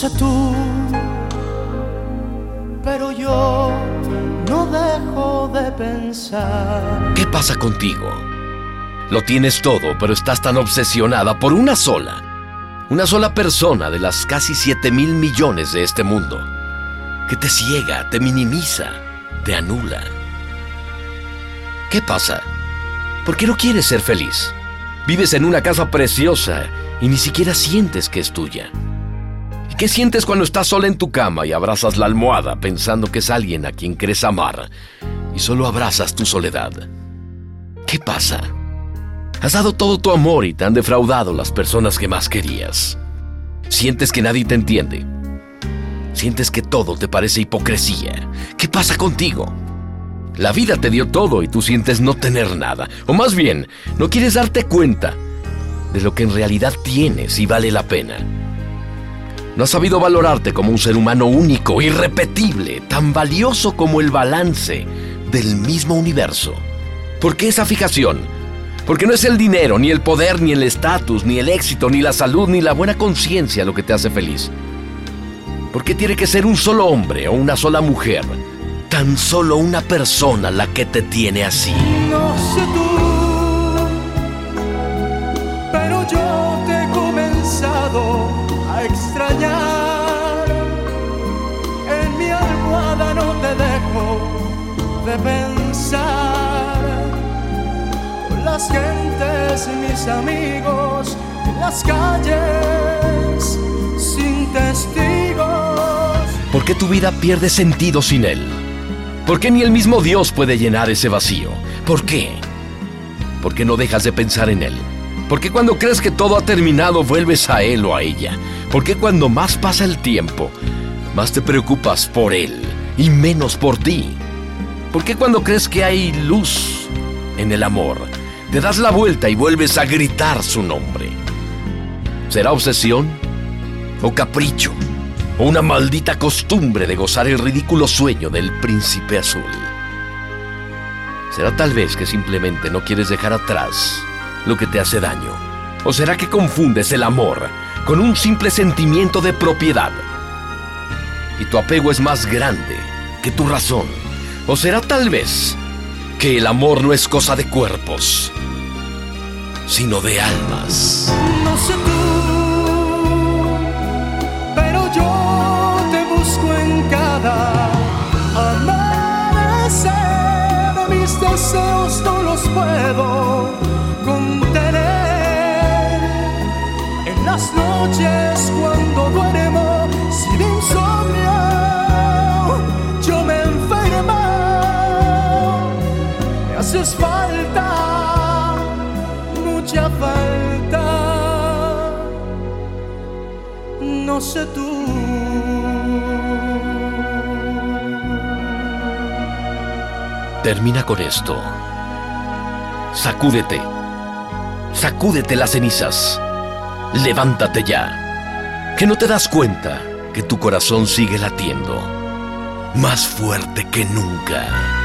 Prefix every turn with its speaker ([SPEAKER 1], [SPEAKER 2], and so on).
[SPEAKER 1] tú, pero yo no dejo de pensar.
[SPEAKER 2] ¿Qué pasa contigo? Lo tienes todo, pero estás tan obsesionada por una sola. Una sola persona de las casi 7 mil millones de este mundo. Que te ciega, te minimiza, te anula. ¿Qué pasa? ¿Por qué no quieres ser feliz? Vives en una casa preciosa y ni siquiera sientes que es tuya. ¿Y qué sientes cuando estás sola en tu cama y abrazas la almohada pensando que es alguien a quien crees amar y solo abrazas tu soledad? ¿Qué pasa? Has dado todo tu amor y te han defraudado las personas que más querías. Sientes que nadie te entiende. Sientes que todo te parece hipocresía. ¿Qué pasa contigo? La vida te dio todo y tú sientes no tener nada. O más bien, no quieres darte cuenta de lo que en realidad tienes y vale la pena. No has sabido valorarte como un ser humano único, irrepetible, tan valioso como el balance del mismo universo. ¿Por qué esa fijación? Porque no es el dinero, ni el poder, ni el estatus, ni el éxito, ni la salud, ni la buena conciencia lo que te hace feliz. ¿Por qué tiene que ser un solo hombre o una sola mujer? Tan solo una persona la que te tiene así.
[SPEAKER 1] Tú, pero yo de pensar. Con las gentes, mis amigos, en las calles, sin testigos.
[SPEAKER 2] ¿Por qué tu vida pierde sentido sin él? ¿Por qué ni el mismo Dios puede llenar ese vacío? ¿Por qué? ¿Por qué no dejas de pensar en Él? ¿Por qué cuando crees que todo ha terminado vuelves a Él o a ella? ¿Por qué cuando más pasa el tiempo, más te preocupas por Él y menos por ti? ¿Por qué cuando crees que hay luz en el amor, te das la vuelta y vuelves a gritar su nombre? ¿Será obsesión o capricho? o una maldita costumbre de gozar el ridículo sueño del príncipe azul. ¿Será tal vez que simplemente no quieres dejar atrás lo que te hace daño? ¿O será que confundes el amor con un simple sentimiento de propiedad? Y tu apego es más grande que tu razón. ¿O será tal vez que el amor no es cosa de cuerpos, sino de almas?
[SPEAKER 1] No sé tú, pero yo te busco en cada amanecer. Mis deseos no los puedo contener. En las noches cuando duermo sin insomnio, yo mucha falta. No sé tú.
[SPEAKER 2] Termina con esto. Sacúdete. Sacúdete las cenizas. Levántate ya. Que no te das cuenta que tu corazón sigue latiendo. Más fuerte que nunca.